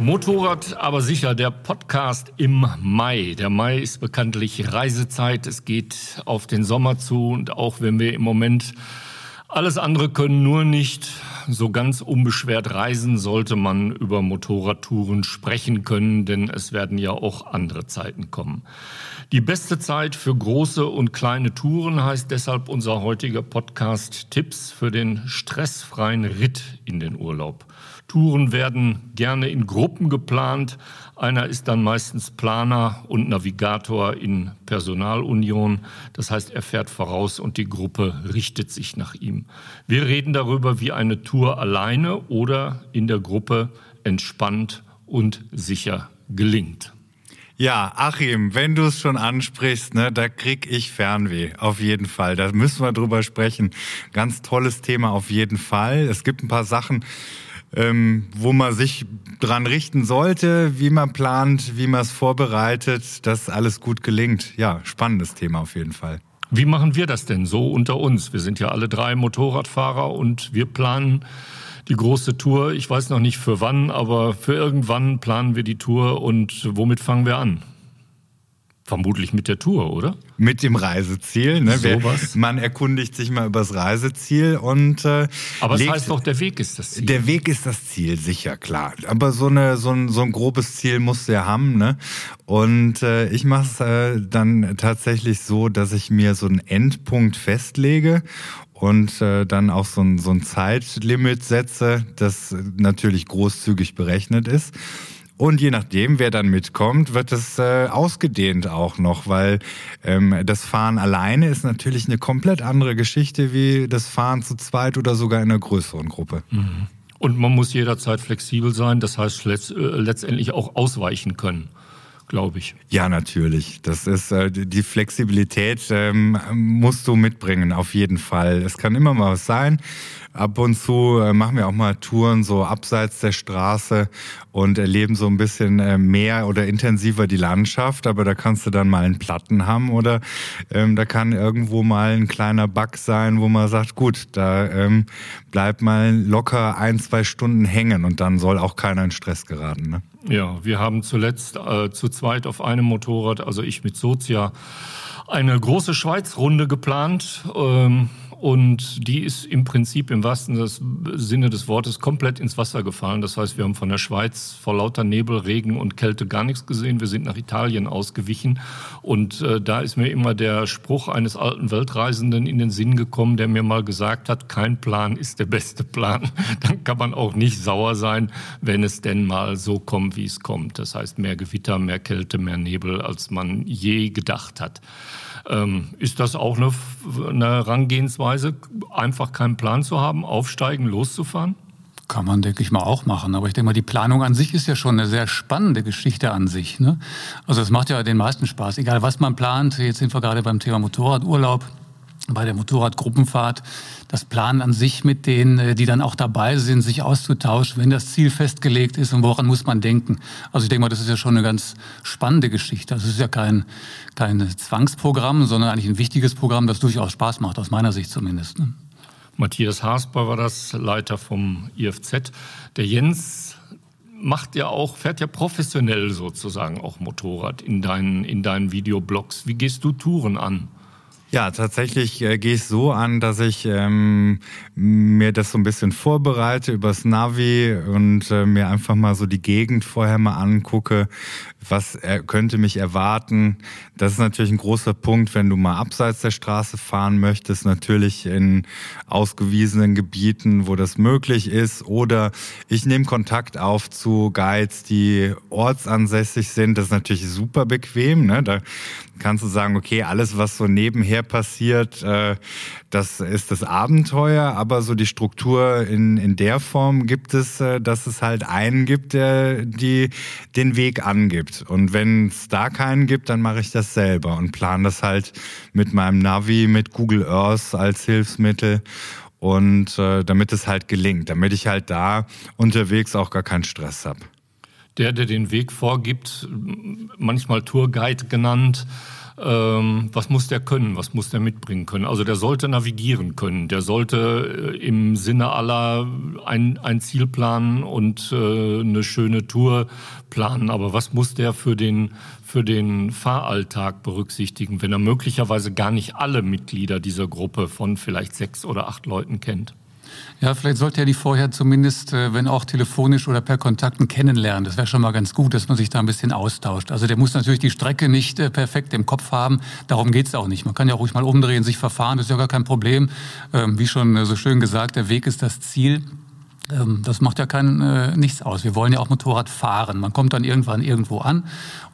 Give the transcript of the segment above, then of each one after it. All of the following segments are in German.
Motorrad, aber sicher der Podcast im Mai. Der Mai ist bekanntlich Reisezeit. Es geht auf den Sommer zu und auch wenn wir im Moment alles andere können, nur nicht so ganz unbeschwert reisen, sollte man über Motorradtouren sprechen können, denn es werden ja auch andere Zeiten kommen. Die beste Zeit für große und kleine Touren heißt deshalb unser heutiger Podcast Tipps für den stressfreien Ritt in den Urlaub. Touren werden gerne in Gruppen geplant. Einer ist dann meistens Planer und Navigator in Personalunion. Das heißt, er fährt voraus und die Gruppe richtet sich nach ihm. Wir reden darüber, wie eine Tour alleine oder in der Gruppe entspannt und sicher gelingt. Ja, Achim, wenn du es schon ansprichst, ne, da krieg ich Fernweh, auf jeden Fall. Da müssen wir drüber sprechen. Ganz tolles Thema auf jeden Fall. Es gibt ein paar Sachen, ähm, wo man sich dran richten sollte, wie man plant, wie man es vorbereitet, dass alles gut gelingt. Ja, spannendes Thema auf jeden Fall. Wie machen wir das denn so unter uns? Wir sind ja alle drei Motorradfahrer und wir planen die große Tour. Ich weiß noch nicht für wann, aber für irgendwann planen wir die Tour und womit fangen wir an? Vermutlich mit der Tour, oder? Mit dem Reiseziel. Ne? So was? Man erkundigt sich mal übers Reiseziel und äh, Aber es legt, heißt doch, der Weg ist das Ziel. Der Weg ist das Ziel, sicher, klar. Aber so, eine, so, ein, so ein grobes Ziel musst du ja haben. Ne? Und äh, ich mache es äh, dann tatsächlich so, dass ich mir so einen Endpunkt festlege und äh, dann auch so ein, so ein Zeitlimit setze, das natürlich großzügig berechnet ist. Und je nachdem, wer dann mitkommt, wird es äh, ausgedehnt auch noch, weil ähm, das Fahren alleine ist natürlich eine komplett andere Geschichte wie das Fahren zu zweit oder sogar in einer größeren Gruppe. Mhm. Und man muss jederzeit flexibel sein, das heißt äh, letztendlich auch ausweichen können glaube ich. Ja, natürlich. Das ist äh, die Flexibilität ähm, musst du mitbringen, auf jeden Fall. Es kann immer mal was sein. Ab und zu äh, machen wir auch mal Touren so abseits der Straße und erleben so ein bisschen äh, mehr oder intensiver die Landschaft. Aber da kannst du dann mal einen Platten haben oder ähm, da kann irgendwo mal ein kleiner Bug sein, wo man sagt, gut, da ähm, bleibt mal locker ein, zwei Stunden hängen und dann soll auch keiner in Stress geraten. Ne? Ja, wir haben zuletzt äh, zu zweit auf einem Motorrad, also ich mit Sozia, eine große Schweiz-Runde geplant. Ähm, und die ist im Prinzip im wahrsten Sinne des Wortes komplett ins Wasser gefallen. Das heißt, wir haben von der Schweiz vor lauter Nebel, Regen und Kälte gar nichts gesehen. Wir sind nach Italien ausgewichen und äh, da ist mir immer der Spruch eines alten Weltreisenden in den Sinn gekommen, der mir mal gesagt hat, kein Plan ist der beste Plan. Dann kann man auch nicht sauer sein, wenn es denn mal so kommt, wie es kommt. Das heißt, mehr Gewitter, mehr Kälte, mehr Nebel, als man je gedacht hat. Ähm, ist das auch eine, eine Herangehensweise, einfach keinen Plan zu haben, aufsteigen, loszufahren? Kann man, denke ich mal, auch machen. Aber ich denke mal, die Planung an sich ist ja schon eine sehr spannende Geschichte an sich. Ne? Also es macht ja den meisten Spaß, egal was man plant. Jetzt sind wir gerade beim Thema Motorradurlaub bei der Motorradgruppenfahrt das Planen an sich mit denen, äh, die dann auch dabei sind, sich auszutauschen, wenn das Ziel festgelegt ist und woran muss man denken. Also ich denke mal, das ist ja schon eine ganz spannende Geschichte. Es ist ja kein, kein Zwangsprogramm, sondern eigentlich ein wichtiges Programm, das durchaus Spaß macht, aus meiner Sicht zumindest. Ne? Matthias Hasper war das, Leiter vom IFZ. Der Jens macht ja auch, fährt ja professionell sozusagen auch Motorrad in deinen, in deinen Videoblogs. Wie gehst du Touren an? Ja, tatsächlich äh, gehe ich so an, dass ich ähm, mir das so ein bisschen vorbereite übers Navi und äh, mir einfach mal so die Gegend vorher mal angucke, was er könnte mich erwarten. Das ist natürlich ein großer Punkt, wenn du mal abseits der Straße fahren möchtest, natürlich in ausgewiesenen Gebieten, wo das möglich ist. Oder ich nehme Kontakt auf zu Guides, die ortsansässig sind. Das ist natürlich super bequem. Ne? Da kannst du sagen, okay, alles, was so nebenher passiert, äh, das ist das Abenteuer, aber so die Struktur in, in der Form gibt es, äh, dass es halt einen gibt, der die den Weg angibt gibt. Und wenn es da keinen gibt, dann mache ich das selber und plane das halt mit meinem Navi, mit Google Earth als Hilfsmittel und äh, damit es halt gelingt, damit ich halt da unterwegs auch gar keinen Stress habe. Der, der den Weg vorgibt, manchmal Tourguide genannt, ähm, was muss der können, was muss der mitbringen können. Also der sollte navigieren können, der sollte äh, im Sinne aller ein, ein Ziel planen und äh, eine schöne Tour planen. Aber was muss der für den, für den Fahralltag berücksichtigen, wenn er möglicherweise gar nicht alle Mitglieder dieser Gruppe von vielleicht sechs oder acht Leuten kennt? Ja, vielleicht sollte er die vorher zumindest, äh, wenn auch telefonisch oder per Kontakten kennenlernen. Das wäre schon mal ganz gut, dass man sich da ein bisschen austauscht. Also der muss natürlich die Strecke nicht äh, perfekt im Kopf haben. Darum geht's auch nicht. Man kann ja ruhig mal umdrehen, sich verfahren. Das ist ja gar kein Problem. Ähm, wie schon äh, so schön gesagt, der Weg ist das Ziel. Ähm, das macht ja kein, äh, nichts aus. Wir wollen ja auch Motorrad fahren. Man kommt dann irgendwann irgendwo an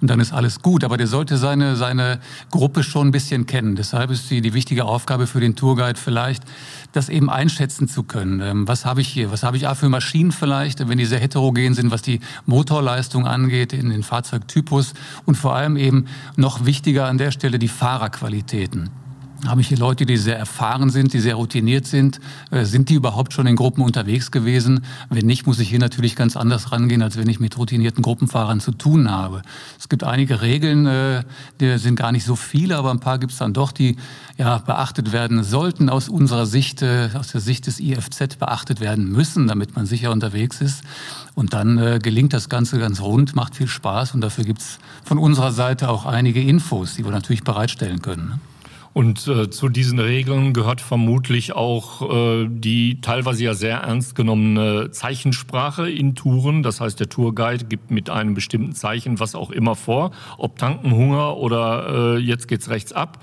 und dann ist alles gut. Aber der sollte seine, seine Gruppe schon ein bisschen kennen. Deshalb ist die, die wichtige Aufgabe für den Tourguide vielleicht, das eben einschätzen zu können. Ähm, was habe ich hier? Was habe ich auch für Maschinen vielleicht, wenn die sehr heterogen sind, was die Motorleistung angeht, in den Fahrzeugtypus und vor allem eben noch wichtiger an der Stelle die Fahrerqualitäten habe ich hier Leute, die sehr erfahren sind, die sehr routiniert sind. Äh, sind die überhaupt schon in Gruppen unterwegs gewesen? Wenn nicht, muss ich hier natürlich ganz anders rangehen, als wenn ich mit routinierten Gruppenfahrern zu tun habe. Es gibt einige Regeln, äh, die sind gar nicht so viele, aber ein paar gibt es dann doch, die ja beachtet werden sollten aus unserer Sicht, äh, aus der Sicht des IFZ beachtet werden müssen, damit man sicher unterwegs ist. Und dann gelingt das Ganze ganz rund, macht viel Spaß und dafür gibt es von unserer Seite auch einige Infos, die wir natürlich bereitstellen können. Und äh, zu diesen Regeln gehört vermutlich auch äh, die teilweise ja sehr ernst genommene Zeichensprache in Touren. Das heißt, der Tourguide gibt mit einem bestimmten Zeichen was auch immer vor, ob Tanken, Hunger oder äh, jetzt geht's rechts ab.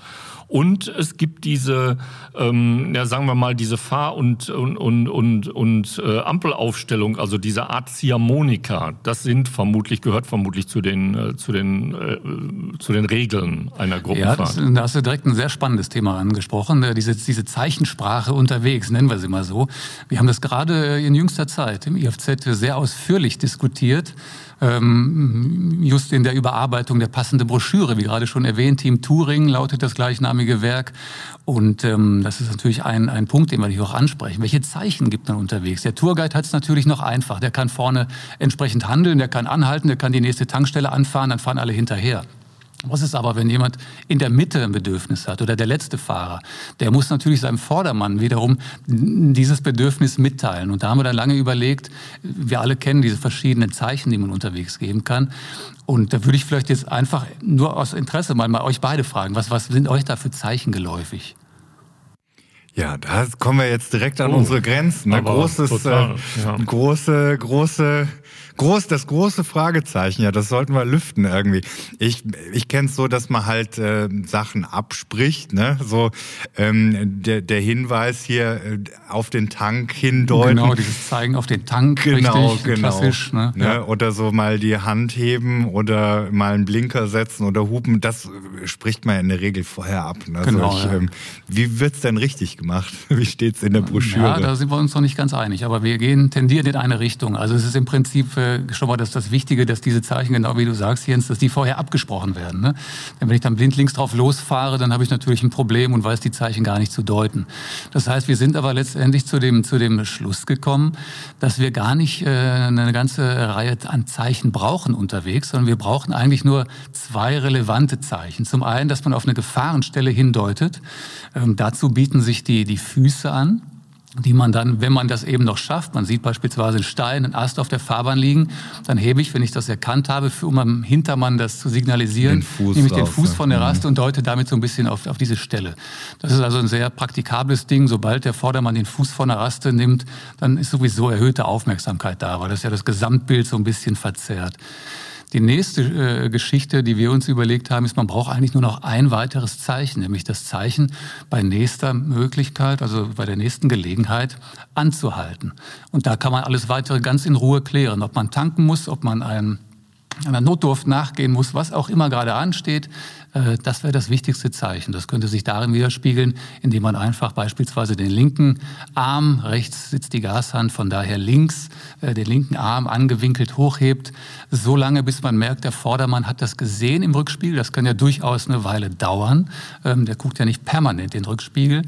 Und es gibt diese, ähm, ja, sagen wir mal, diese Fahr- und, und, und, und, und äh, Ampelaufstellung, also diese Art Ziehharmonika, das sind vermutlich, gehört vermutlich zu den, äh, zu den, äh, zu den Regeln einer Gruppenfahrt. Ja, das, da hast du direkt ein sehr spannendes Thema angesprochen, äh, diese, diese Zeichensprache unterwegs, nennen wir sie mal so. Wir haben das gerade in jüngster Zeit im IFZ sehr ausführlich diskutiert ähm, just in der Überarbeitung der passende Broschüre, wie gerade schon erwähnt, Team Touring lautet das gleichnamige Werk. Und ähm, das ist natürlich ein, ein Punkt, den wir hier auch ansprechen. Welche Zeichen gibt man unterwegs? Der Tourguide hat es natürlich noch einfach. Der kann vorne entsprechend handeln, der kann anhalten, der kann die nächste Tankstelle anfahren, dann fahren alle hinterher. Was ist aber, wenn jemand in der Mitte ein Bedürfnis hat oder der letzte Fahrer? Der muss natürlich seinem Vordermann wiederum dieses Bedürfnis mitteilen. Und da haben wir dann lange überlegt, wir alle kennen diese verschiedenen Zeichen, die man unterwegs geben kann. Und da würde ich vielleicht jetzt einfach nur aus Interesse mal, mal euch beide fragen, was, was sind euch da für Zeichen geläufig? Ja, da kommen wir jetzt direkt an oh, unsere Grenzen. Ein großes, total, äh, ja. große, große groß, das große Fragezeichen, ja, das sollten wir lüften irgendwie. Ich, ich kenne es so, dass man halt äh, Sachen abspricht, ne? So ähm, der, der Hinweis hier äh, auf den Tank hindeuten. Genau, dieses Zeigen auf den Tank, genau, richtig, genau. klassisch. Ne? ne? Ja. Oder so mal die Hand heben oder mal einen Blinker setzen oder hupen, das spricht man in der Regel vorher ab. Ne? Genau, also ich, ja. ähm, wie wird's denn richtig gemacht? Wie steht's in der Broschüre? Ja, da sind wir uns noch nicht ganz einig, aber wir gehen tendieren in eine Richtung. Also es ist im Prinzip äh, schon mal das, das Wichtige, dass diese Zeichen, genau wie du sagst, Jens, dass die vorher abgesprochen werden. Ne? Denn wenn ich dann blindlings drauf losfahre, dann habe ich natürlich ein Problem und weiß die Zeichen gar nicht zu deuten. Das heißt, wir sind aber letztendlich zu dem, zu dem Schluss gekommen, dass wir gar nicht äh, eine ganze Reihe an Zeichen brauchen unterwegs, sondern wir brauchen eigentlich nur zwei relevante Zeichen. Zum einen, dass man auf eine Gefahrenstelle hindeutet. Ähm, dazu bieten sich die, die Füße an die man dann, wenn man das eben noch schafft, man sieht beispielsweise einen Stein, einen Ast auf der Fahrbahn liegen, dann hebe ich, wenn ich das erkannt habe, für, um am Hintermann das zu signalisieren, nehme ich den Fuß von der Raste und deute damit so ein bisschen auf, auf diese Stelle. Das ist also ein sehr praktikables Ding. Sobald der Vordermann den Fuß von der Raste nimmt, dann ist sowieso erhöhte Aufmerksamkeit da, weil das ja das Gesamtbild so ein bisschen verzerrt. Die nächste äh, Geschichte, die wir uns überlegt haben, ist, man braucht eigentlich nur noch ein weiteres Zeichen, nämlich das Zeichen bei nächster Möglichkeit, also bei der nächsten Gelegenheit anzuhalten. Und da kann man alles weitere ganz in Ruhe klären, ob man tanken muss, ob man einen einer Notdurft nachgehen muss, was auch immer gerade ansteht, äh, das wäre das wichtigste Zeichen. Das könnte sich darin widerspiegeln, indem man einfach beispielsweise den linken Arm, rechts sitzt die Gashand, von daher links, äh, den linken Arm angewinkelt hochhebt, so lange bis man merkt, der Vordermann hat das gesehen im Rückspiegel. Das kann ja durchaus eine Weile dauern. Ähm, der guckt ja nicht permanent den Rückspiegel.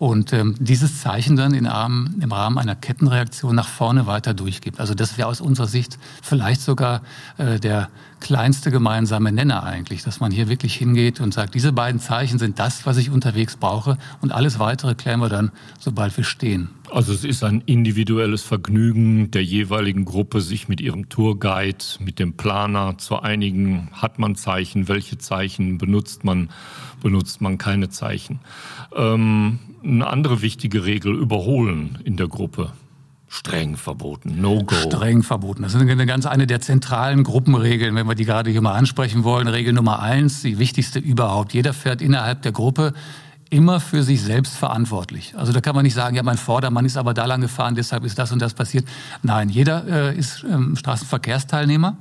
Und ähm, dieses Zeichen dann in Rahmen, im Rahmen einer Kettenreaktion nach vorne weiter durchgibt. Also das wäre aus unserer Sicht vielleicht sogar äh, der kleinste gemeinsame Nenner eigentlich, dass man hier wirklich hingeht und sagt, diese beiden Zeichen sind das, was ich unterwegs brauche und alles weitere klären wir dann, sobald wir stehen. Also es ist ein individuelles Vergnügen der jeweiligen Gruppe, sich mit ihrem Tourguide, mit dem Planer zu einigen. Hat man Zeichen? Welche Zeichen benutzt man? Benutzt man keine Zeichen? Ähm, eine andere wichtige Regel, überholen in der Gruppe. Streng verboten, No-Go. Streng verboten. Das ist eine ganz eine der zentralen Gruppenregeln, wenn wir die gerade hier mal ansprechen wollen. Regel Nummer eins, die wichtigste überhaupt. Jeder fährt innerhalb der Gruppe immer für sich selbst verantwortlich. Also da kann man nicht sagen, ja, mein Vordermann ist aber da lang gefahren, deshalb ist das und das passiert. Nein, jeder äh, ist ähm, Straßenverkehrsteilnehmer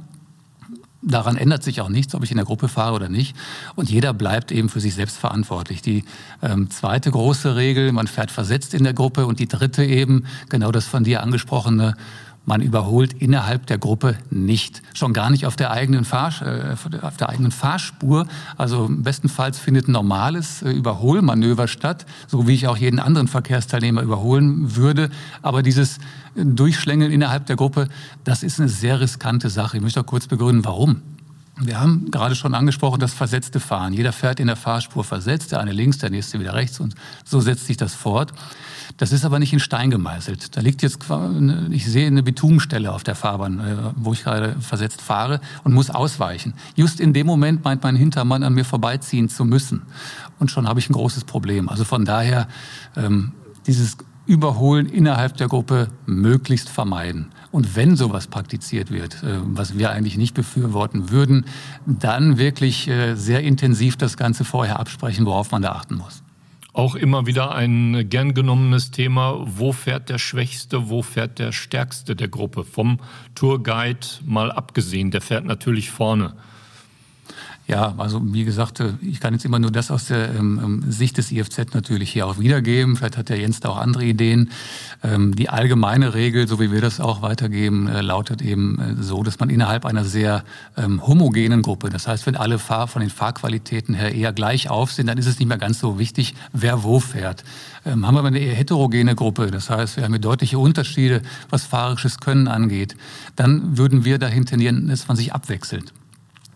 Daran ändert sich auch nichts, ob ich in der Gruppe fahre oder nicht. Und jeder bleibt eben für sich selbst verantwortlich. Die ähm, zweite große Regel, man fährt versetzt in der Gruppe. Und die dritte eben, genau das von dir angesprochene, man überholt innerhalb der Gruppe nicht. Schon gar nicht auf der eigenen, Fahr äh, auf der eigenen Fahrspur. Also bestenfalls findet ein normales äh, Überholmanöver statt, so wie ich auch jeden anderen Verkehrsteilnehmer überholen würde. Aber dieses Durchschlängeln innerhalb der Gruppe, das ist eine sehr riskante Sache. Ich möchte auch kurz begründen, warum. Wir haben gerade schon angesprochen, das versetzte Fahren. Jeder fährt in der Fahrspur versetzt, der eine links, der nächste wieder rechts und so setzt sich das fort. Das ist aber nicht in Stein gemeißelt. Da liegt jetzt, ich sehe eine Betonstelle auf der Fahrbahn, äh, wo ich gerade versetzt fahre und muss ausweichen. Just in dem Moment meint mein Hintermann an mir vorbeiziehen zu müssen. Und schon habe ich ein großes Problem. Also von daher, ähm, dieses Überholen innerhalb der Gruppe möglichst vermeiden. Und wenn sowas praktiziert wird, äh, was wir eigentlich nicht befürworten würden, dann wirklich äh, sehr intensiv das Ganze vorher absprechen, worauf man da achten muss. Auch immer wieder ein gern genommenes Thema, wo fährt der Schwächste, wo fährt der Stärkste der Gruppe? Vom Tourguide mal abgesehen, der fährt natürlich vorne. Ja, also wie gesagt, äh, ich kann jetzt immer nur das aus der ähm, ähm Sicht des IFZ natürlich hier auch wiedergeben. Vielleicht hat der Jens da auch andere Ideen. Ähm, die allgemeine Regel, so wie wir das auch weitergeben, äh, lautet eben äh, so, dass man innerhalb einer sehr ähm, homogenen Gruppe, das heißt, wenn alle Fahr von den Fahrqualitäten her eher gleich auf sind, dann ist es nicht mehr ganz so wichtig, wer wo fährt. Ähm, haben wir eine eher heterogene Gruppe, das heißt, wir haben hier deutliche Unterschiede, was fahrerisches Können angeht, dann würden wir dahin tendieren, dass man sich abwechselt.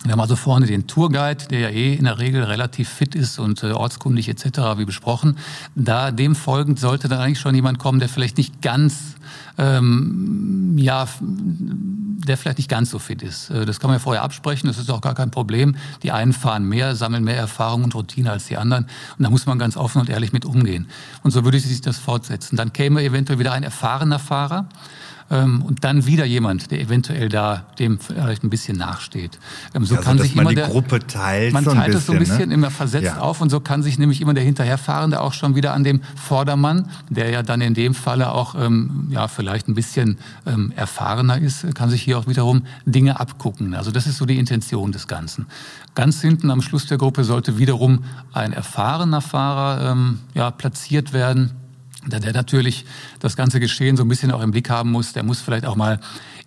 Wir haben also vorne den Tourguide, der ja eh in der Regel relativ fit ist und äh, ortskundig etc., wie besprochen. Da dem folgend sollte dann eigentlich schon jemand kommen, der vielleicht nicht ganz, ähm, ja, der vielleicht nicht ganz so fit ist. Äh, das kann man ja vorher absprechen, das ist auch gar kein Problem. Die einen fahren mehr, sammeln mehr Erfahrung und Routine als die anderen. Und da muss man ganz offen und ehrlich mit umgehen. Und so würde sich das fortsetzen. Dann käme eventuell wieder ein erfahrener Fahrer und dann wieder jemand, der eventuell da dem vielleicht ein bisschen nachsteht. Ähm, so also, kann sich immer die der, Gruppe teilt. Man teilt es so ein bisschen ne? immer versetzt ja. auf und so kann sich nämlich immer der Hinterherfahrende auch schon wieder an dem Vordermann, der ja dann in dem Falle auch ähm, ja vielleicht ein bisschen ähm, erfahrener ist, kann sich hier auch wiederum Dinge abgucken. Also das ist so die Intention des Ganzen. Ganz hinten am Schluss der Gruppe sollte wiederum ein erfahrener Fahrer ähm, ja, platziert werden da der natürlich das ganze Geschehen so ein bisschen auch im Blick haben muss, der muss vielleicht auch mal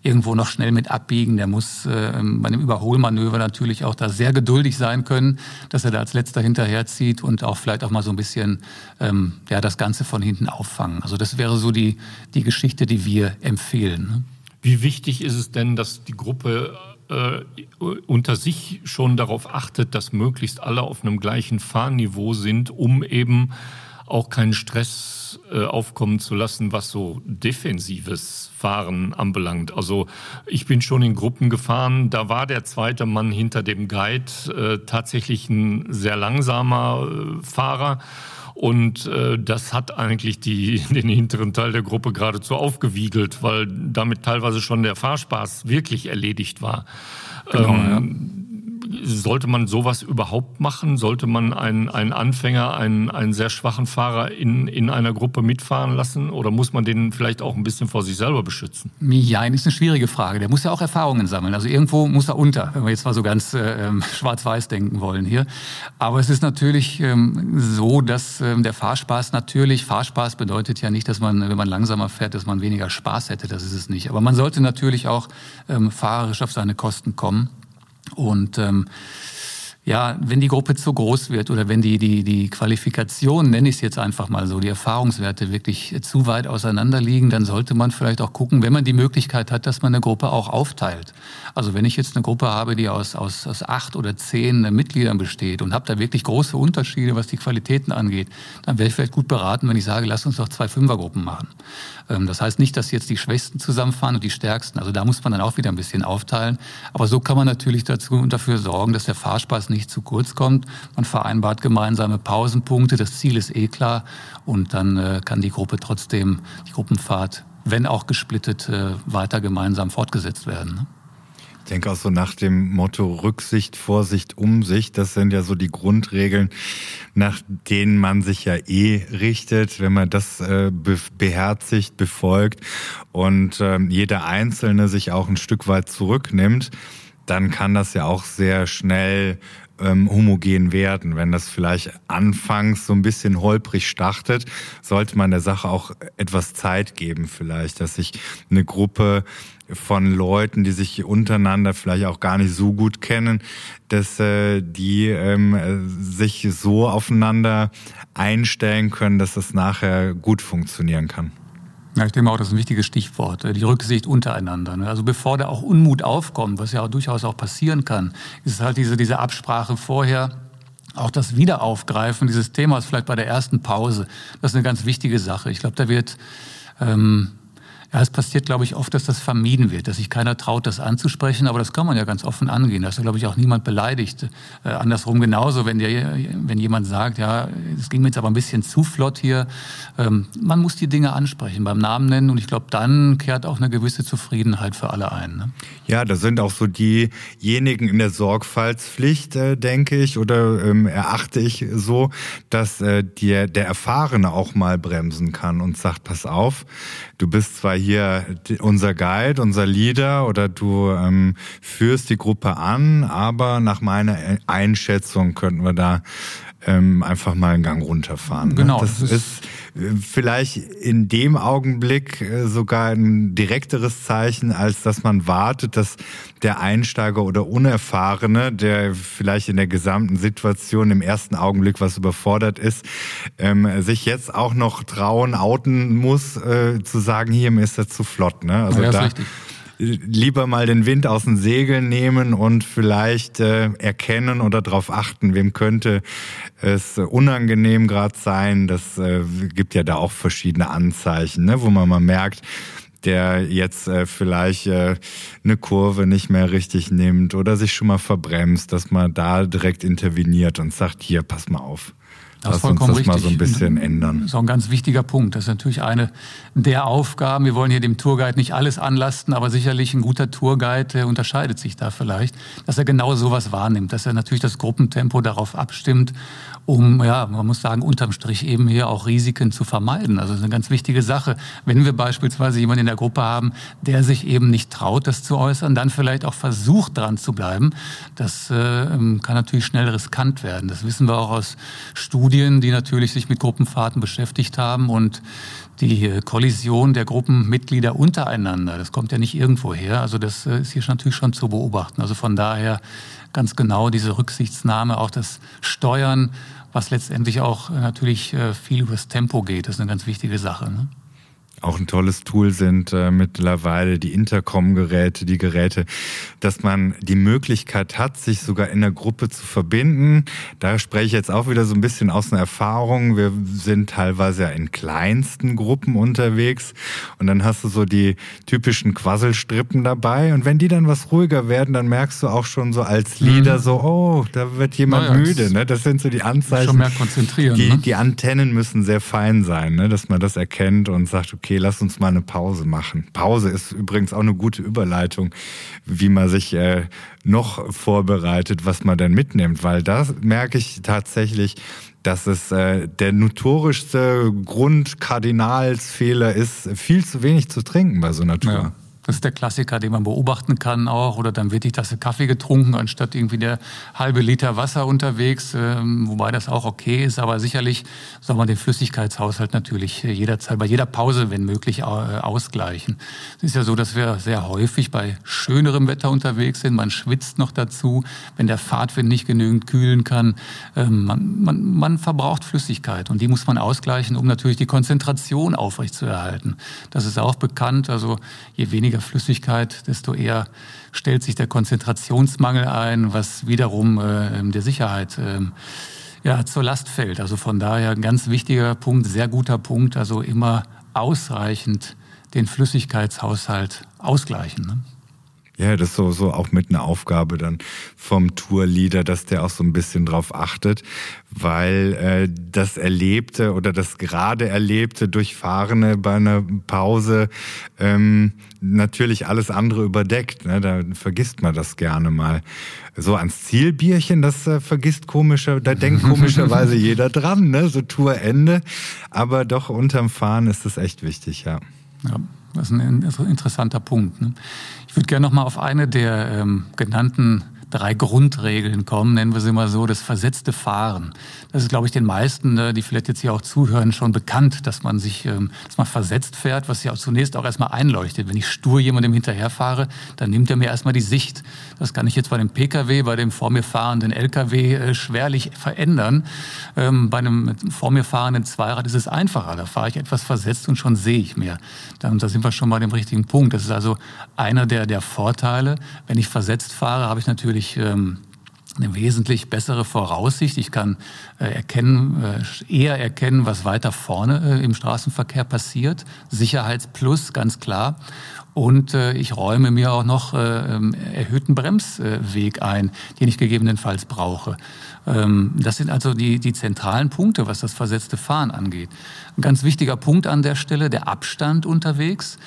irgendwo noch schnell mit abbiegen, der muss äh, bei einem Überholmanöver natürlich auch da sehr geduldig sein können, dass er da als letzter hinterherzieht und auch vielleicht auch mal so ein bisschen ähm, ja, das Ganze von hinten auffangen. Also das wäre so die, die Geschichte, die wir empfehlen. Ne? Wie wichtig ist es denn, dass die Gruppe äh, unter sich schon darauf achtet, dass möglichst alle auf einem gleichen Fahrniveau sind, um eben auch keinen Stress äh, aufkommen zu lassen, was so defensives Fahren anbelangt. Also ich bin schon in Gruppen gefahren, da war der zweite Mann hinter dem Guide äh, tatsächlich ein sehr langsamer äh, Fahrer. Und äh, das hat eigentlich die, den hinteren Teil der Gruppe geradezu aufgewiegelt, weil damit teilweise schon der Fahrspaß wirklich erledigt war. Genau, ähm, sollte man sowas überhaupt machen? Sollte man einen, einen Anfänger, einen, einen sehr schwachen Fahrer in, in einer Gruppe mitfahren lassen? Oder muss man den vielleicht auch ein bisschen vor sich selber beschützen? Ja, ist eine schwierige Frage. Der muss ja auch Erfahrungen sammeln. Also irgendwo muss er unter, wenn wir jetzt mal so ganz äh, ähm, schwarz-weiß denken wollen hier. Aber es ist natürlich ähm, so, dass ähm, der Fahrspaß natürlich, Fahrspaß bedeutet ja nicht, dass man, wenn man langsamer fährt, dass man weniger Spaß hätte. Das ist es nicht. Aber man sollte natürlich auch ähm, fahrerisch auf seine Kosten kommen. Und ähm, ja, wenn die Gruppe zu groß wird oder wenn die, die, die Qualifikation, nenne ich es jetzt einfach mal so, die Erfahrungswerte wirklich zu weit auseinander liegen, dann sollte man vielleicht auch gucken, wenn man die Möglichkeit hat, dass man eine Gruppe auch aufteilt. Also wenn ich jetzt eine Gruppe habe, die aus, aus, aus acht oder zehn Mitgliedern besteht und habe da wirklich große Unterschiede, was die Qualitäten angeht, dann wäre ich vielleicht gut beraten, wenn ich sage, lass uns doch zwei Fünfergruppen machen. Ähm, das heißt nicht, dass jetzt die Schwächsten zusammenfahren und die Stärksten. Also da muss man dann auch wieder ein bisschen aufteilen. Aber so kann man natürlich dazu und dafür sorgen, dass der Fahrspaß nicht zu kurz kommt. Man vereinbart gemeinsame Pausenpunkte. Das Ziel ist eh klar. Und dann äh, kann die Gruppe trotzdem, die Gruppenfahrt, wenn auch gesplittet, äh, weiter gemeinsam fortgesetzt werden. Ich denke auch so nach dem Motto Rücksicht, Vorsicht, Umsicht, das sind ja so die Grundregeln, nach denen man sich ja eh richtet, wenn man das äh, beherzigt, befolgt und äh, jeder Einzelne sich auch ein Stück weit zurücknimmt, dann kann das ja auch sehr schnell ähm, homogen werden. Wenn das vielleicht anfangs so ein bisschen holprig startet, sollte man der Sache auch etwas Zeit geben vielleicht, dass sich eine Gruppe von Leuten, die sich untereinander vielleicht auch gar nicht so gut kennen, dass äh, die ähm, sich so aufeinander einstellen können, dass das nachher gut funktionieren kann. Ja, ich denke auch, das ist ein wichtiges Stichwort, äh, die Rücksicht untereinander. Ne? Also bevor da auch Unmut aufkommt, was ja auch durchaus auch passieren kann, ist halt diese, diese Absprache vorher, auch das Wiederaufgreifen dieses Themas vielleicht bei der ersten Pause. Das ist eine ganz wichtige Sache. Ich glaube, da wird ähm, ja, es passiert, glaube ich, oft, dass das vermieden wird, dass sich keiner traut, das anzusprechen, aber das kann man ja ganz offen angehen. Da ist, glaube ich, auch niemand beleidigt. Äh, andersrum genauso, wenn, der, wenn jemand sagt, ja, es ging mir jetzt aber ein bisschen zu flott hier. Ähm, man muss die Dinge ansprechen, beim Namen nennen und ich glaube, dann kehrt auch eine gewisse Zufriedenheit für alle ein. Ne? Ja, da sind auch so diejenigen in der Sorgfaltspflicht, äh, denke ich, oder ähm, erachte ich so, dass äh, der, der Erfahrene auch mal bremsen kann und sagt, pass auf, du bist zwar hier unser Guide, unser Leader oder du ähm, führst die Gruppe an, aber nach meiner Einschätzung könnten wir da ähm, einfach mal einen Gang runterfahren. Ne? Genau. Das, das ist äh, vielleicht in dem Augenblick äh, sogar ein direkteres Zeichen, als dass man wartet, dass der Einsteiger oder Unerfahrene, der vielleicht in der gesamten Situation im ersten Augenblick was überfordert ist, ähm, sich jetzt auch noch trauen, outen muss, äh, zu sagen, hier mir ist das zu flott. Ne? Also ja, da, richtig lieber mal den Wind aus den Segeln nehmen und vielleicht äh, erkennen oder darauf achten, wem könnte es unangenehm gerade sein. Das äh, gibt ja da auch verschiedene Anzeichen, ne, wo man mal merkt, der jetzt äh, vielleicht äh, eine Kurve nicht mehr richtig nimmt oder sich schon mal verbremst, dass man da direkt interveniert und sagt, hier, pass mal auf. Das Lass uns das richtig. mal so ein bisschen ändern. Das ist auch ein ganz wichtiger Punkt. Das ist natürlich eine der Aufgaben. Wir wollen hier dem Tourguide nicht alles anlasten, aber sicherlich ein guter Tourguide unterscheidet sich da vielleicht, dass er genau sowas wahrnimmt, dass er natürlich das Gruppentempo darauf abstimmt um, ja, man muss sagen, unterm Strich eben hier auch Risiken zu vermeiden. Also das ist eine ganz wichtige Sache. Wenn wir beispielsweise jemanden in der Gruppe haben, der sich eben nicht traut, das zu äußern, dann vielleicht auch versucht, dran zu bleiben, das äh, kann natürlich schnell riskant werden. Das wissen wir auch aus Studien, die natürlich sich mit Gruppenfahrten beschäftigt haben und die Kollision der Gruppenmitglieder untereinander, das kommt ja nicht irgendwo her. Also das äh, ist hier natürlich schon zu beobachten. Also von daher ganz genau diese Rücksichtsnahme, auch das Steuern was letztendlich auch äh, natürlich äh, viel übers Tempo geht. Das ist eine ganz wichtige Sache. Ne? Auch ein tolles Tool sind äh, mittlerweile die Intercom-Geräte, die Geräte, dass man die Möglichkeit hat, sich sogar in der Gruppe zu verbinden. Da spreche ich jetzt auch wieder so ein bisschen aus einer Erfahrung. Wir sind teilweise ja in kleinsten Gruppen unterwegs und dann hast du so die typischen Quasselstrippen dabei und wenn die dann was ruhiger werden, dann merkst du auch schon so als Leader mhm. so, oh, da wird jemand naja, müde. Ne? Das sind so die Anzeichen. Schon mehr konzentrieren. Die, ne? die Antennen müssen sehr fein sein, ne? dass man das erkennt und sagt, okay, okay, lass uns mal eine Pause machen. Pause ist übrigens auch eine gute Überleitung, wie man sich äh, noch vorbereitet, was man dann mitnimmt, weil da merke ich tatsächlich, dass es äh, der notorischste Grundkardinalsfehler ist, viel zu wenig zu trinken bei so einer Tour. Ja. Das ist der Klassiker, den man beobachten kann auch. Oder dann wird die Tasse Kaffee getrunken, anstatt irgendwie der halbe Liter Wasser unterwegs. Ähm, wobei das auch okay ist. Aber sicherlich soll man den Flüssigkeitshaushalt natürlich jederzeit, bei jeder Pause, wenn möglich, ausgleichen. Es ist ja so, dass wir sehr häufig bei schönerem Wetter unterwegs sind. Man schwitzt noch dazu, wenn der Fahrtwind nicht genügend kühlen kann. Ähm, man, man, man verbraucht Flüssigkeit und die muss man ausgleichen, um natürlich die Konzentration aufrechtzuerhalten. Das ist auch bekannt. Also je weniger weniger Flüssigkeit, desto eher stellt sich der Konzentrationsmangel ein, was wiederum äh, der Sicherheit äh, ja, zur Last fällt. Also von daher ein ganz wichtiger Punkt, sehr guter Punkt, also immer ausreichend den Flüssigkeitshaushalt ausgleichen. Ne? Ja, das ist so, so auch mit einer Aufgabe dann vom Tourleader, dass der auch so ein bisschen drauf achtet, weil äh, das Erlebte oder das gerade Erlebte Durchfahrene bei einer Pause ähm, natürlich alles andere überdeckt. Ne? Da vergisst man das gerne mal. So ans Zielbierchen, das äh, vergisst komischer, da denkt komischerweise jeder dran, ne? so Tourende. Aber doch unterm Fahren ist das echt wichtig, ja. Ja. Das ist ein interessanter Punkt. Ne? Ich würde gerne noch mal auf eine der ähm, genannten drei Grundregeln kommen, nennen wir sie mal so, das versetzte Fahren. Das ist, glaube ich, den meisten, ne, die vielleicht jetzt hier auch zuhören, schon bekannt, dass man sich, ähm, dass man versetzt fährt, was ja auch zunächst auch erstmal einleuchtet. Wenn ich stur jemandem hinterherfahre, dann nimmt er mir erstmal die Sicht. Das kann ich jetzt bei dem Pkw, bei dem vor mir fahrenden Lkw äh, schwerlich verändern. Ähm, bei einem vor mir fahrenden Zweirad ist es einfacher. Da fahre ich etwas versetzt und schon sehe ich mehr. Da, da sind wir schon bei dem richtigen Punkt. Das ist also einer der, der Vorteile. Wenn ich versetzt fahre, habe ich natürlich natürlich ähm, eine wesentlich bessere Voraussicht. Ich kann äh, erkennen, äh, eher erkennen, was weiter vorne äh, im Straßenverkehr passiert. Sicherheitsplus, ganz klar. Und ich räume mir auch noch äh, ähm, erhöhten Bremsweg ein, den ich gegebenenfalls brauche. Ähm, das sind also die, die zentralen Punkte, was das versetzte Fahren angeht. Ein ganz wichtiger Punkt an der Stelle, der Abstand unterwegs.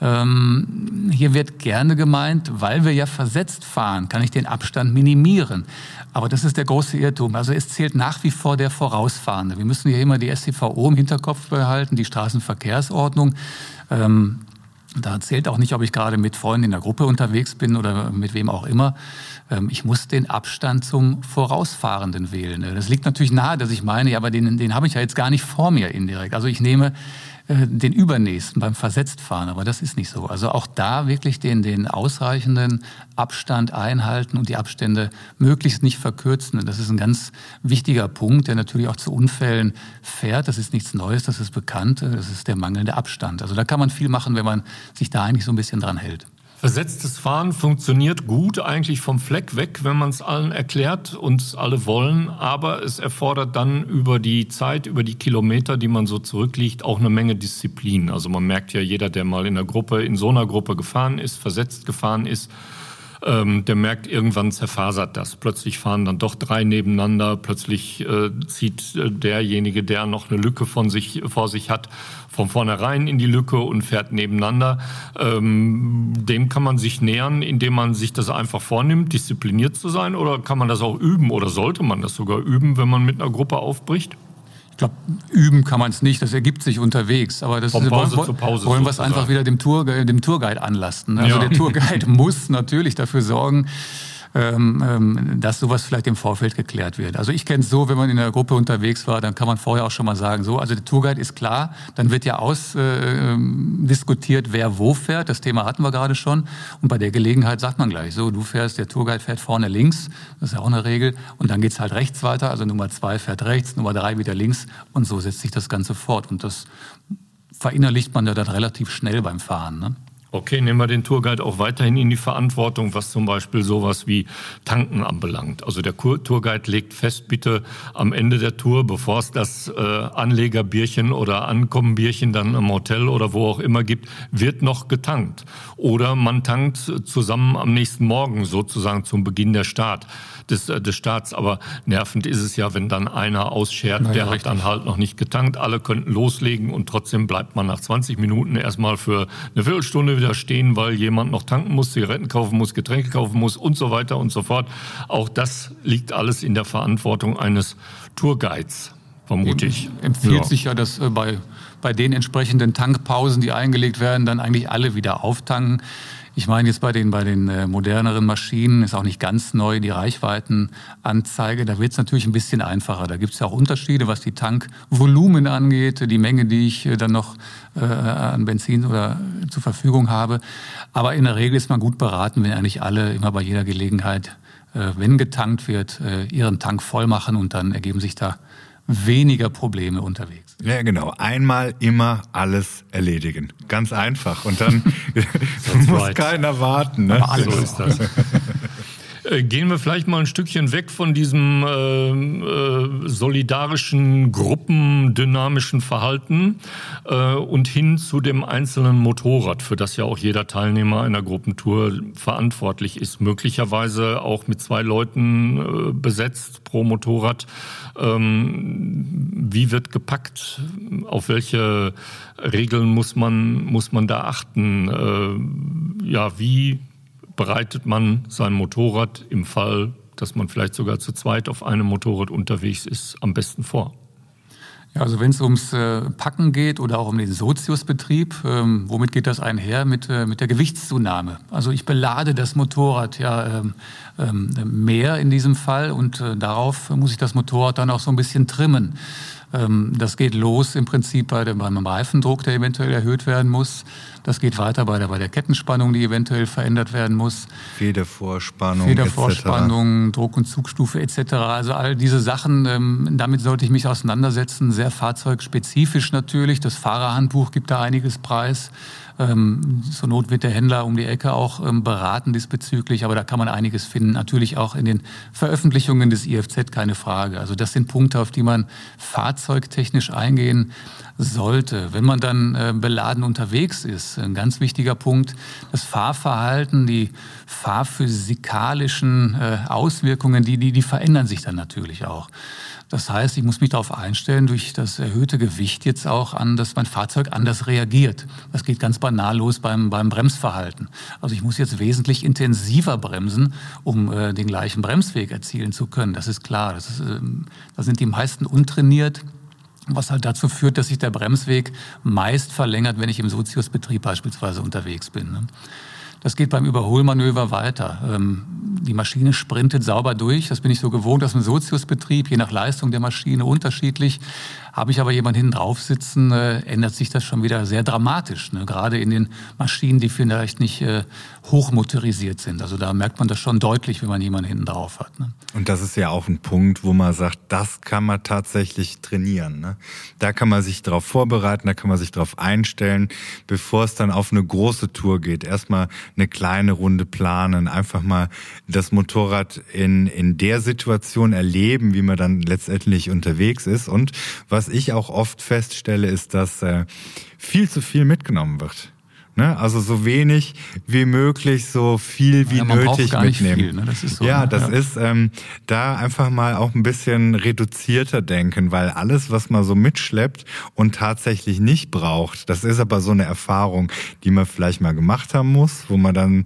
Ähm, hier wird gerne gemeint, weil wir ja versetzt fahren, kann ich den Abstand minimieren. Aber das ist der große Irrtum. Also es zählt nach wie vor der Vorausfahrende. Wir müssen hier immer die STVO im Hinterkopf behalten, die Straßenverkehrsordnung. Ähm, da zählt auch nicht, ob ich gerade mit Freunden in der Gruppe unterwegs bin oder mit wem auch immer. Ähm, ich muss den Abstand zum Vorausfahrenden wählen. Das liegt natürlich nahe, dass ich meine, ja, aber den, den habe ich ja jetzt gar nicht vor mir indirekt. Also ich nehme äh, den übernächsten beim Versetztfahren, aber das ist nicht so. Also auch da wirklich den, den ausreichenden Abstand einhalten und die Abstände möglichst nicht verkürzen. Das ist ein ganz wichtiger Punkt, der natürlich auch zu Unfällen fährt. Das ist nichts Neues, das ist bekannt. Das ist der mangelnde Abstand. Also da kann man viel machen, wenn man sich da eigentlich so ein bisschen dran hält. Versetztes Fahren funktioniert gut eigentlich vom Fleck weg, wenn man es allen erklärt und alle wollen, aber es erfordert dann über die Zeit, über die Kilometer, die man so zurückliegt, auch eine Menge Disziplin. Also man merkt ja, jeder, der mal in der Gruppe, in so einer Gruppe gefahren ist, versetzt gefahren ist, ähm, der merkt, irgendwann zerfasert das. Plötzlich fahren dann doch drei nebeneinander, plötzlich äh, zieht äh, derjenige, der noch eine Lücke von sich, vor sich hat, von vornherein in die Lücke und fährt nebeneinander. Ähm, dem kann man sich nähern, indem man sich das einfach vornimmt, diszipliniert zu sein, oder kann man das auch üben oder sollte man das sogar üben, wenn man mit einer Gruppe aufbricht? Ich glaube, üben kann man es nicht, das ergibt sich unterwegs. Aber das Von ist, Pause wollen, zu Pause wollen wir es einfach wieder dem, Tour, dem Tourguide anlasten. Also ja. der Tourguide muss natürlich dafür sorgen, dass sowas vielleicht im Vorfeld geklärt wird. Also ich kenne es so, wenn man in einer Gruppe unterwegs war, dann kann man vorher auch schon mal sagen, so, also der Tourguide ist klar, dann wird ja ausdiskutiert, äh, wer wo fährt. Das Thema hatten wir gerade schon. Und bei der Gelegenheit sagt man gleich, so, du fährst, der Tourguide fährt vorne links, das ist ja auch eine Regel. Und dann geht's halt rechts weiter, also Nummer zwei fährt rechts, Nummer drei wieder links. Und so setzt sich das Ganze fort. Und das verinnerlicht man ja dann relativ schnell beim Fahren. Ne? Okay, nehmen wir den Tourguide auch weiterhin in die Verantwortung, was zum Beispiel sowas wie Tanken anbelangt. Also der Tourguide legt fest, bitte am Ende der Tour, bevor es das äh, Anlegerbierchen oder Ankommenbierchen dann im Hotel oder wo auch immer gibt, wird noch getankt. Oder man tankt zusammen am nächsten Morgen sozusagen zum Beginn der Start des, äh, des Staats. Aber nervend ist es ja, wenn dann einer ausschert, naja, der richtig. hat dann halt noch nicht getankt. Alle könnten loslegen und trotzdem bleibt man nach 20 Minuten erstmal für eine Viertelstunde wieder stehen, weil jemand noch tanken muss, Zigaretten kaufen muss, Getränke kaufen muss und so weiter und so fort. Auch das liegt alles in der Verantwortung eines Tourguides. vermute ich. Empfiehlt ja. sich ja, dass äh, bei, bei den entsprechenden Tankpausen, die eingelegt werden, dann eigentlich alle wieder auftanken. Ich meine jetzt bei den, bei den äh, moderneren Maschinen ist auch nicht ganz neu die Reichweitenanzeige. Da wird es natürlich ein bisschen einfacher. Da gibt es ja auch Unterschiede, was die Tankvolumen angeht, die Menge, die ich äh, dann noch äh, an Benzin oder zur Verfügung habe. Aber in der Regel ist man gut beraten, wenn eigentlich alle immer bei jeder Gelegenheit, äh, wenn getankt wird, äh, ihren Tank voll machen und dann ergeben sich da weniger Probleme unterwegs. Ja, genau. Einmal immer alles erledigen. Ganz einfach. Und dann muss right. keiner warten. Ne? Aber alles so ist das. Äh, gehen wir vielleicht mal ein Stückchen weg von diesem äh, äh, solidarischen, gruppendynamischen Verhalten äh, und hin zu dem einzelnen Motorrad, für das ja auch jeder Teilnehmer einer Gruppentour verantwortlich ist. Möglicherweise auch mit zwei Leuten äh, besetzt pro Motorrad. Ähm, wie wird gepackt? Auf welche Regeln muss man, muss man da achten? Äh, ja, wie bereitet man sein Motorrad im Fall, dass man vielleicht sogar zu zweit auf einem Motorrad unterwegs ist, am besten vor? Ja, also wenn es ums äh, Packen geht oder auch um den Soziusbetrieb, ähm, womit geht das einher? Mit, äh, mit der Gewichtszunahme. Also ich belade das Motorrad ja ähm, ähm, mehr in diesem Fall und äh, darauf muss ich das Motorrad dann auch so ein bisschen trimmen. Ähm, das geht los im Prinzip bei dem, beim Reifendruck, der eventuell erhöht werden muss. Das geht weiter bei der, bei der Kettenspannung, die eventuell verändert werden muss. Federvorspannung. Federvorspannung, Druck- und Zugstufe etc. Also all diese Sachen, ähm, damit sollte ich mich auseinandersetzen. Sehr fahrzeugspezifisch natürlich. Das Fahrerhandbuch gibt da einiges preis. Ähm, zur Not wird der Händler um die Ecke auch ähm, beraten diesbezüglich, aber da kann man einiges finden. Natürlich auch in den Veröffentlichungen des IFZ, keine Frage. Also das sind Punkte, auf die man fahrzeugtechnisch eingehen sollte. Wenn man dann äh, beladen unterwegs ist, ein ganz wichtiger Punkt, das Fahrverhalten, die fahrphysikalischen äh, Auswirkungen, die, die, die verändern sich dann natürlich auch. Das heißt, ich muss mich darauf einstellen, durch das erhöhte Gewicht jetzt auch an, dass mein Fahrzeug anders reagiert. Das geht ganz banal los beim, beim Bremsverhalten. Also ich muss jetzt wesentlich intensiver bremsen, um äh, den gleichen Bremsweg erzielen zu können. Das ist klar. Das ist, äh, da sind die meisten untrainiert was halt dazu führt, dass sich der Bremsweg meist verlängert, wenn ich im Soziusbetrieb beispielsweise unterwegs bin. Ne? Das geht beim Überholmanöver weiter. Ähm, die Maschine sprintet sauber durch. Das bin ich so gewohnt aus dem Soziusbetrieb, je nach Leistung der Maschine unterschiedlich. Habe ich aber jemanden hinten drauf sitzen, äh, ändert sich das schon wieder sehr dramatisch. Ne? Gerade in den Maschinen, die vielleicht nicht äh, hochmotorisiert sind. Also da merkt man das schon deutlich, wenn man jemanden hinten drauf hat. Ne? Und das ist ja auch ein Punkt, wo man sagt, das kann man tatsächlich trainieren. Ne? Da kann man sich darauf vorbereiten, da kann man sich darauf einstellen, bevor es dann auf eine große Tour geht. Erstmal eine kleine Runde planen, einfach mal das Motorrad in, in der Situation erleben, wie man dann letztendlich unterwegs ist. Und was ich auch oft feststelle, ist, dass äh, viel zu viel mitgenommen wird. Ne? Also so wenig wie möglich, so viel wie ja, nötig mitnehmen. Viel, ne? das so, ja, ne? das ja. ist ähm, da einfach mal auch ein bisschen reduzierter denken, weil alles, was man so mitschleppt und tatsächlich nicht braucht, das ist aber so eine Erfahrung, die man vielleicht mal gemacht haben muss, wo man dann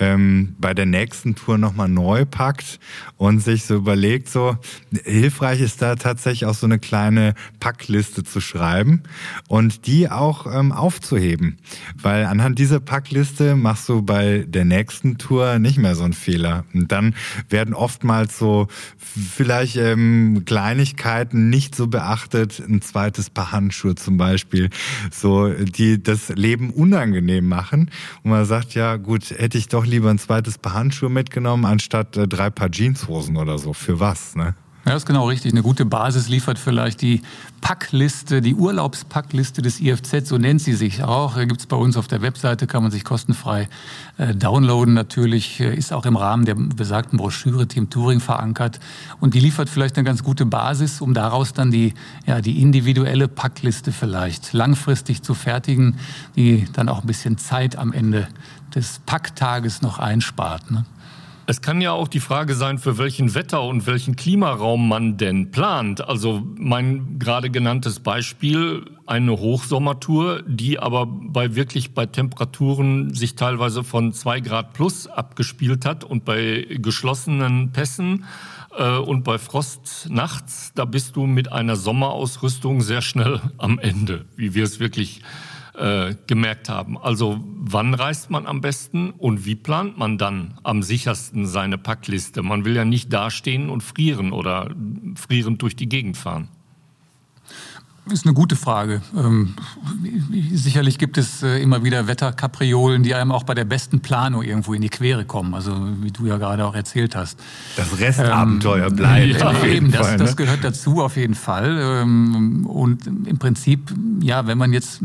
ähm, bei der nächsten Tour nochmal neu packt und sich so überlegt, so hilfreich ist da tatsächlich auch so eine kleine Packliste zu schreiben und die auch ähm, aufzuheben, weil anhand dieser Packliste machst du bei der nächsten Tour nicht mehr so einen Fehler. Und dann werden oftmals so vielleicht ähm, Kleinigkeiten nicht so beachtet, ein zweites Paar Handschuhe zum Beispiel, so die das Leben unangenehm machen. Und man sagt, ja gut, hätte ich doch lieber ein zweites Paar Handschuhe mitgenommen, anstatt äh, drei Paar Jeanshosen oder so. Für was, ne? Ja, das ist genau richtig. Eine gute Basis liefert vielleicht die Packliste, die Urlaubspackliste des IFZ, so nennt sie sich auch. Gibt es bei uns auf der Webseite, kann man sich kostenfrei äh, downloaden. Natürlich äh, ist auch im Rahmen der besagten Broschüre Team Touring verankert. Und die liefert vielleicht eine ganz gute Basis, um daraus dann die, ja, die individuelle Packliste vielleicht langfristig zu fertigen, die dann auch ein bisschen Zeit am Ende des Packtages noch einspart. Ne? Es kann ja auch die Frage sein, für welchen Wetter- und welchen Klimaraum man denn plant. Also mein gerade genanntes Beispiel, eine Hochsommertour, die aber bei wirklich bei Temperaturen sich teilweise von zwei Grad plus abgespielt hat und bei geschlossenen Pässen Äh, und bei Frost nachts, da bist du mit einer Sommerausrüstung sehr schnell am Ende, wie wir es wirklich äh, gemerkt haben. Also wann reist man am besten und wie plant man dann am sichersten seine Packliste? Man will ja nicht dastehen und frieren oder frierend durch die Gegend fahren. Ist eine gute Frage. Ähm, sicherlich gibt es äh, immer wieder Wetterkapriolen, die einem auch bei der besten Planung irgendwo in die Quere kommen. Also wie du ja gerade auch erzählt hast. Das Restabenteuer ähm, bleibt. Ja, eben, das, Fall, ne? das gehört dazu auf jeden Fall. Ähm, und im Prinzip, ja, wenn man jetzt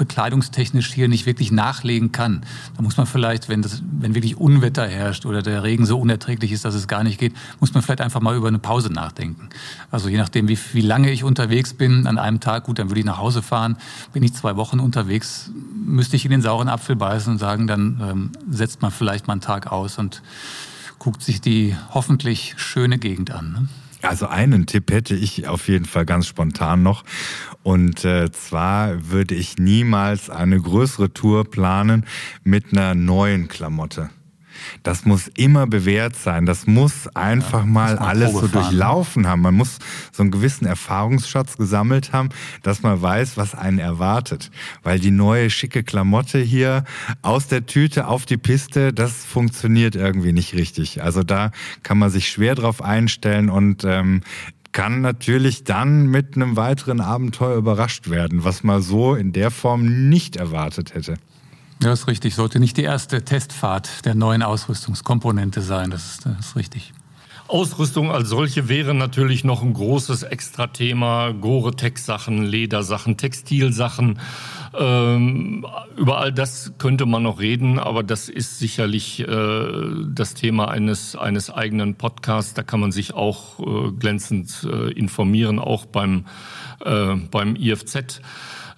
bekleidungstechnisch hier nicht wirklich nachlegen kann. Da muss man vielleicht, wenn, das, wenn wirklich Unwetter herrscht oder der Regen so unerträglich ist, dass es gar nicht geht, muss man vielleicht einfach mal über eine Pause nachdenken. Also je nachdem, wie, wie lange ich unterwegs bin, an einem Tag, gut, dann würde ich nach Hause fahren. Bin ich zwei Wochen unterwegs, müsste ich in den sauren Apfel beißen und sagen, dann ähm, setzt man vielleicht mal einen Tag aus und guckt sich die hoffentlich schöne Gegend an. Ne? Also einen Tipp hätte ich auf jeden Fall ganz spontan noch. Und äh, zwar würde ich niemals eine größere Tour planen mit einer neuen Klamotte. Das muss immer bewährt sein. Das muss einfach ja, mal alles so ne? durchlaufen haben. Man muss so einen gewissen Erfahrungsschatz gesammelt haben, dass man weiß, was einen erwartet. Weil die neue schicke Klamotte hier aus der Tüte auf die Piste, das funktioniert irgendwie nicht richtig. Also da kann man sich schwer drauf einstellen und ähm, kann natürlich dann mit einem weiteren Abenteuer überrascht werden, was man so in der Form nicht erwartet hätte. Ja, ist richtig. Sollte nicht die erste Testfahrt der neuen Ausrüstungskomponente sein. Das ist, das ist richtig. Ausrüstung als solche wäre natürlich noch ein großes Extra-Thema. Gore-Tex-Sachen, Ledersachen, Textilsachen. Ähm, über all das könnte man noch reden, aber das ist sicherlich äh, das Thema eines, eines eigenen Podcasts. Da kann man sich auch äh, glänzend äh, informieren, auch beim, äh, beim IFZ.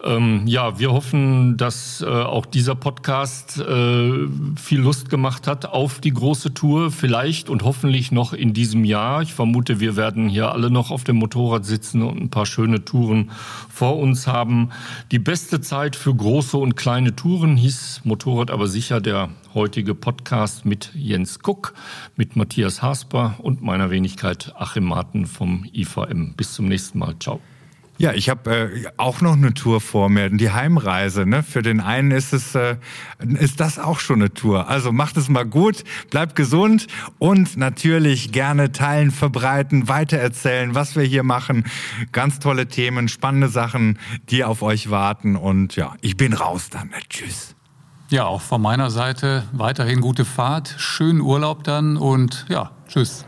Ähm, ja, wir hoffen, dass äh, auch dieser Podcast äh, viel Lust gemacht hat auf die große Tour, vielleicht und hoffentlich noch in diesem Jahr. Ich vermute, wir werden hier alle noch auf dem Motorrad sitzen und ein paar schöne Touren vor uns haben. Die beste Zeit für große und kleine Touren hieß Motorrad aber sicher der heutige Podcast mit Jens Kuck, mit Matthias Hasper und meiner Wenigkeit Achim Marten vom IVM. Bis zum nächsten Mal. Ciao. Ja, ich habe äh, auch noch eine Tour vor mir, die Heimreise. Ne? Für den einen ist es äh, ist das auch schon eine Tour. Also macht es mal gut, bleibt gesund und natürlich gerne teilen, verbreiten, weitererzählen, was wir hier machen. Ganz tolle Themen, spannende Sachen, die auf euch warten. Und ja, ich bin raus dann. Tschüss. Ja, auch von meiner Seite weiterhin gute Fahrt, schönen Urlaub dann und ja, tschüss.